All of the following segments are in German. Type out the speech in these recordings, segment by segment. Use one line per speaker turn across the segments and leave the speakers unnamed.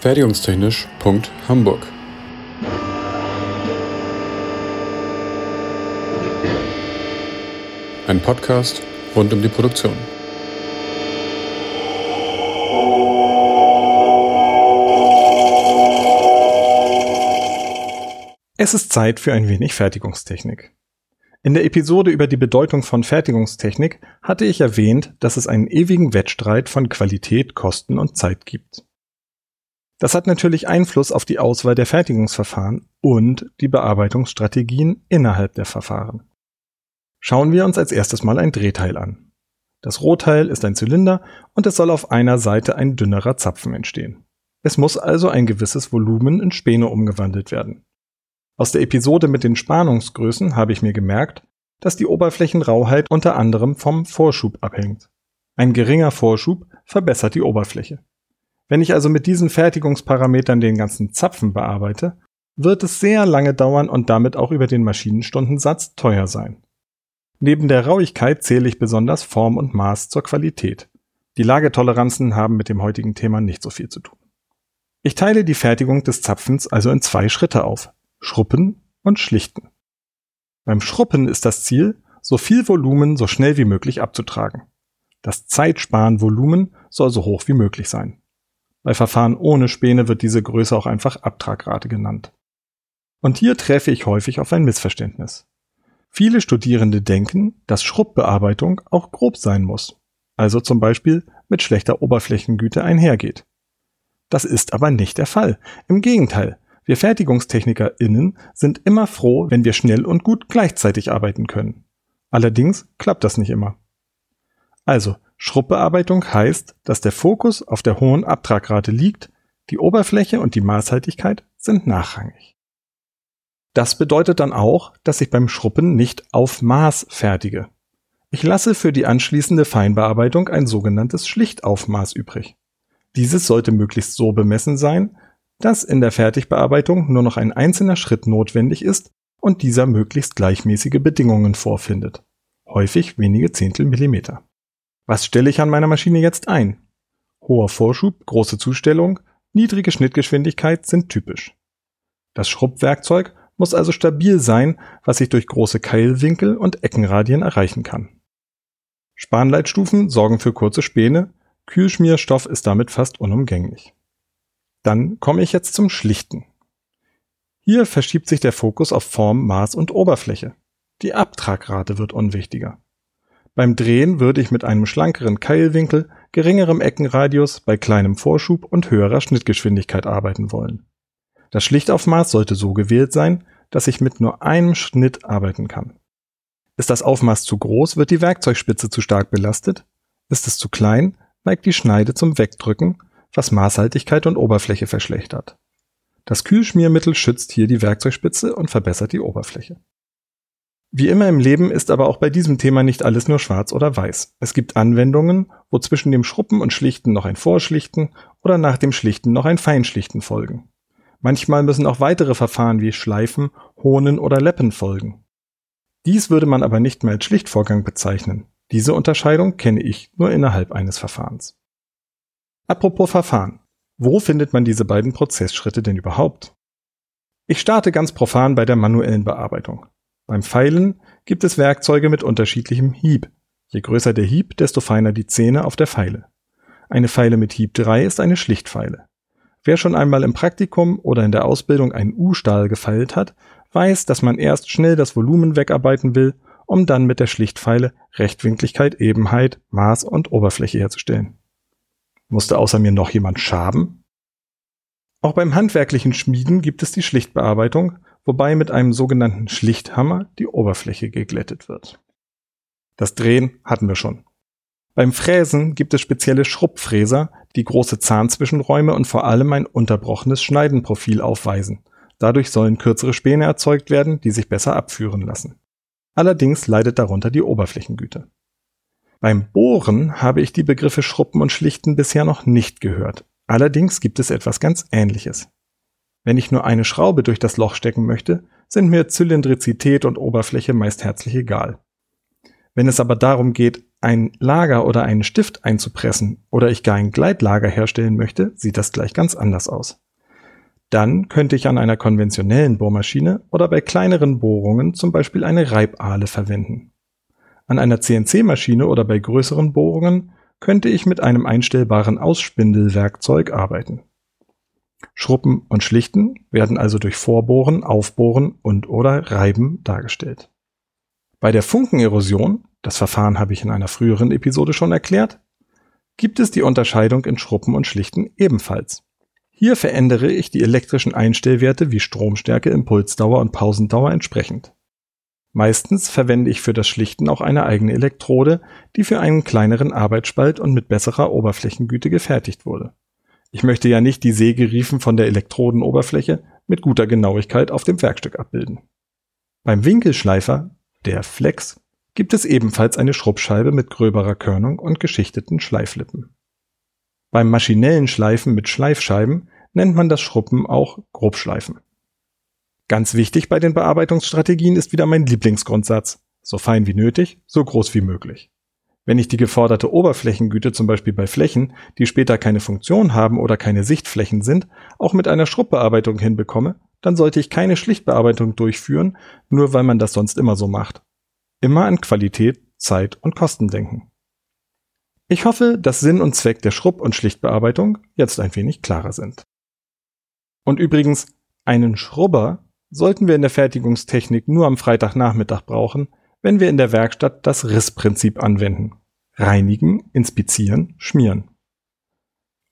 Fertigungstechnisch.hamburg Ein Podcast rund um die Produktion.
Es ist Zeit für ein wenig Fertigungstechnik. In der Episode über die Bedeutung von Fertigungstechnik hatte ich erwähnt, dass es einen ewigen Wettstreit von Qualität, Kosten und Zeit gibt. Das hat natürlich Einfluss auf die Auswahl der Fertigungsverfahren und die Bearbeitungsstrategien innerhalb der Verfahren. Schauen wir uns als erstes mal ein Drehteil an. Das Rohteil ist ein Zylinder und es soll auf einer Seite ein dünnerer Zapfen entstehen. Es muss also ein gewisses Volumen in Späne umgewandelt werden. Aus der Episode mit den Spannungsgrößen habe ich mir gemerkt, dass die Oberflächenrauheit unter anderem vom Vorschub abhängt. Ein geringer Vorschub verbessert die Oberfläche. Wenn ich also mit diesen Fertigungsparametern den ganzen Zapfen bearbeite, wird es sehr lange dauern und damit auch über den Maschinenstundensatz teuer sein. Neben der Rauigkeit zähle ich besonders Form und Maß zur Qualität. Die Lagetoleranzen haben mit dem heutigen Thema nicht so viel zu tun. Ich teile die Fertigung des Zapfens also in zwei Schritte auf. Schruppen und Schlichten. Beim Schruppen ist das Ziel, so viel Volumen so schnell wie möglich abzutragen. Das Zeitsparenvolumen soll so hoch wie möglich sein. Bei Verfahren ohne Späne wird diese Größe auch einfach Abtragrate genannt. Und hier treffe ich häufig auf ein Missverständnis. Viele Studierende denken, dass Schrubbbearbeitung auch grob sein muss, also zum Beispiel mit schlechter Oberflächengüte einhergeht. Das ist aber nicht der Fall. Im Gegenteil, wir FertigungstechnikerInnen sind immer froh, wenn wir schnell und gut gleichzeitig arbeiten können. Allerdings klappt das nicht immer. Also, Schrubbbearbeitung heißt, dass der Fokus auf der hohen Abtragrate liegt, die Oberfläche und die Maßhaltigkeit sind nachrangig. Das bedeutet dann auch, dass ich beim Schruppen nicht auf Maß fertige. Ich lasse für die anschließende Feinbearbeitung ein sogenanntes Schlichtaufmaß übrig. Dieses sollte möglichst so bemessen sein, dass in der Fertigbearbeitung nur noch ein einzelner Schritt notwendig ist und dieser möglichst gleichmäßige Bedingungen vorfindet. Häufig wenige Zehntel Millimeter. Was stelle ich an meiner Maschine jetzt ein? Hoher Vorschub, große Zustellung, niedrige Schnittgeschwindigkeit sind typisch. Das Schrubbwerkzeug muss also stabil sein, was ich durch große Keilwinkel und Eckenradien erreichen kann. Spanleitstufen sorgen für kurze Späne, Kühlschmierstoff ist damit fast unumgänglich. Dann komme ich jetzt zum Schlichten. Hier verschiebt sich der Fokus auf Form, Maß und Oberfläche. Die Abtragrate wird unwichtiger. Beim Drehen würde ich mit einem schlankeren Keilwinkel, geringerem Eckenradius, bei kleinem Vorschub und höherer Schnittgeschwindigkeit arbeiten wollen. Das Schlichtaufmaß sollte so gewählt sein, dass ich mit nur einem Schnitt arbeiten kann. Ist das Aufmaß zu groß, wird die Werkzeugspitze zu stark belastet. Ist es zu klein, neigt die Schneide zum Wegdrücken was Maßhaltigkeit und Oberfläche verschlechtert. Das Kühlschmiermittel schützt hier die Werkzeugspitze und verbessert die Oberfläche. Wie immer im Leben ist aber auch bei diesem Thema nicht alles nur schwarz oder weiß. Es gibt Anwendungen, wo zwischen dem Schruppen und Schlichten noch ein Vorschlichten oder nach dem Schlichten noch ein Feinschlichten folgen. Manchmal müssen auch weitere Verfahren wie Schleifen, Honen oder Leppen folgen. Dies würde man aber nicht mehr als Schlichtvorgang bezeichnen. Diese Unterscheidung kenne ich nur innerhalb eines Verfahrens. Apropos Verfahren. Wo findet man diese beiden Prozessschritte denn überhaupt? Ich starte ganz profan bei der manuellen Bearbeitung. Beim Feilen gibt es Werkzeuge mit unterschiedlichem Hieb. Je größer der Hieb, desto feiner die Zähne auf der Feile. Eine Feile mit Hieb 3 ist eine Schlichtfeile. Wer schon einmal im Praktikum oder in der Ausbildung einen U-Stahl gefeilt hat, weiß, dass man erst schnell das Volumen wegarbeiten will, um dann mit der Schlichtfeile Rechtwinkligkeit, Ebenheit, Maß und Oberfläche herzustellen. Musste außer mir noch jemand schaben? Auch beim handwerklichen Schmieden gibt es die Schlichtbearbeitung, wobei mit einem sogenannten Schlichthammer die Oberfläche geglättet wird. Das Drehen hatten wir schon. Beim Fräsen gibt es spezielle Schrubbfräser, die große Zahnzwischenräume und vor allem ein unterbrochenes Schneidenprofil aufweisen. Dadurch sollen kürzere Späne erzeugt werden, die sich besser abführen lassen. Allerdings leidet darunter die Oberflächengüte. Beim Bohren habe ich die Begriffe Schruppen und Schlichten bisher noch nicht gehört. Allerdings gibt es etwas ganz Ähnliches. Wenn ich nur eine Schraube durch das Loch stecken möchte, sind mir Zylindrizität und Oberfläche meist herzlich egal. Wenn es aber darum geht, ein Lager oder einen Stift einzupressen oder ich gar ein Gleitlager herstellen möchte, sieht das gleich ganz anders aus. Dann könnte ich an einer konventionellen Bohrmaschine oder bei kleineren Bohrungen zum Beispiel eine Reibahle verwenden. An einer CNC-Maschine oder bei größeren Bohrungen könnte ich mit einem einstellbaren Ausspindelwerkzeug arbeiten. Schruppen und Schlichten werden also durch Vorbohren, Aufbohren und oder Reiben dargestellt. Bei der Funkenerosion, das Verfahren habe ich in einer früheren Episode schon erklärt, gibt es die Unterscheidung in Schruppen und Schlichten ebenfalls. Hier verändere ich die elektrischen Einstellwerte wie Stromstärke, Impulsdauer und Pausendauer entsprechend. Meistens verwende ich für das Schlichten auch eine eigene Elektrode, die für einen kleineren Arbeitsspalt und mit besserer Oberflächengüte gefertigt wurde. Ich möchte ja nicht die Sägeriefen von der Elektrodenoberfläche mit guter Genauigkeit auf dem Werkstück abbilden. Beim Winkelschleifer, der Flex, gibt es ebenfalls eine Schrubbscheibe mit gröberer Körnung und geschichteten Schleiflippen. Beim maschinellen Schleifen mit Schleifscheiben nennt man das Schruppen auch Grobschleifen. Ganz wichtig bei den Bearbeitungsstrategien ist wieder mein Lieblingsgrundsatz. So fein wie nötig, so groß wie möglich. Wenn ich die geforderte Oberflächengüte zum Beispiel bei Flächen, die später keine Funktion haben oder keine Sichtflächen sind, auch mit einer Schrubbbearbeitung hinbekomme, dann sollte ich keine Schlichtbearbeitung durchführen, nur weil man das sonst immer so macht. Immer an Qualität, Zeit und Kosten denken. Ich hoffe, dass Sinn und Zweck der Schrubb- und Schlichtbearbeitung jetzt ein wenig klarer sind. Und übrigens, einen Schrubber sollten wir in der Fertigungstechnik nur am Freitagnachmittag brauchen, wenn wir in der Werkstatt das Rissprinzip anwenden. Reinigen, inspizieren, schmieren.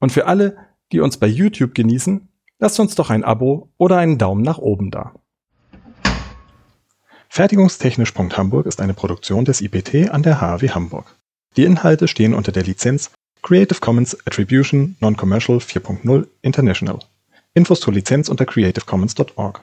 Und für alle, die uns bei YouTube genießen, lasst uns doch ein Abo oder einen Daumen nach oben da. Fertigungstechnisch.hamburg ist eine Produktion des IPT an der HW Hamburg. Die Inhalte stehen unter der Lizenz Creative Commons Attribution Non-Commercial 4.0 International. Infos zur Lizenz unter creativecommons.org.